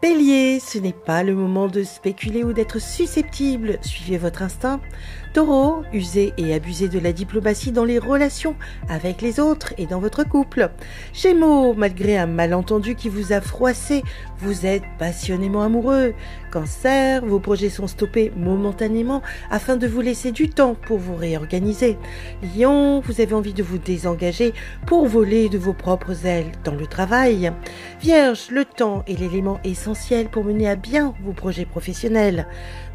Bélier, ce n'est pas le moment de spéculer ou d'être susceptible, suivez votre instinct. Taureau, usez et abusez de la diplomatie dans les relations avec les autres et dans votre couple. Gémeaux, malgré un malentendu qui vous a froissé, vous êtes passionnément amoureux. Cancer, vos projets sont stoppés momentanément afin de vous laisser du temps pour vous réorganiser. Lion, vous avez envie de vous désengager pour voler de vos propres ailes dans le travail. Vierge, le temps est l'élément essentiel pour mener à bien vos projets professionnels.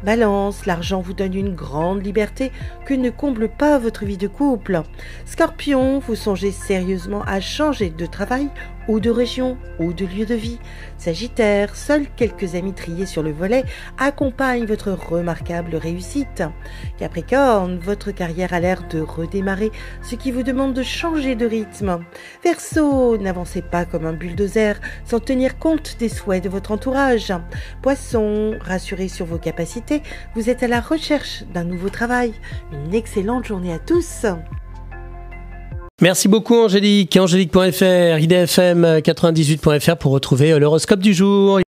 Balance, l'argent vous donne une grande liberté que ne comble pas votre vie de couple. Scorpion, vous songez sérieusement à changer de travail ou de région ou de lieu de vie. Sagittaire, seuls quelques amis triés sur le volet accompagnent votre remarquable réussite. Capricorne, votre carrière a l'air de redémarrer, ce qui vous demande de changer de rythme. Verseau, n'avancez pas comme un bulldozer sans tenir compte des souhaits de votre Poisson, rassurez sur vos capacités, vous êtes à la recherche d'un nouveau travail. Une excellente journée à tous. Merci beaucoup Angélique. Angélique.fr, idfm98.fr pour retrouver l'horoscope du jour.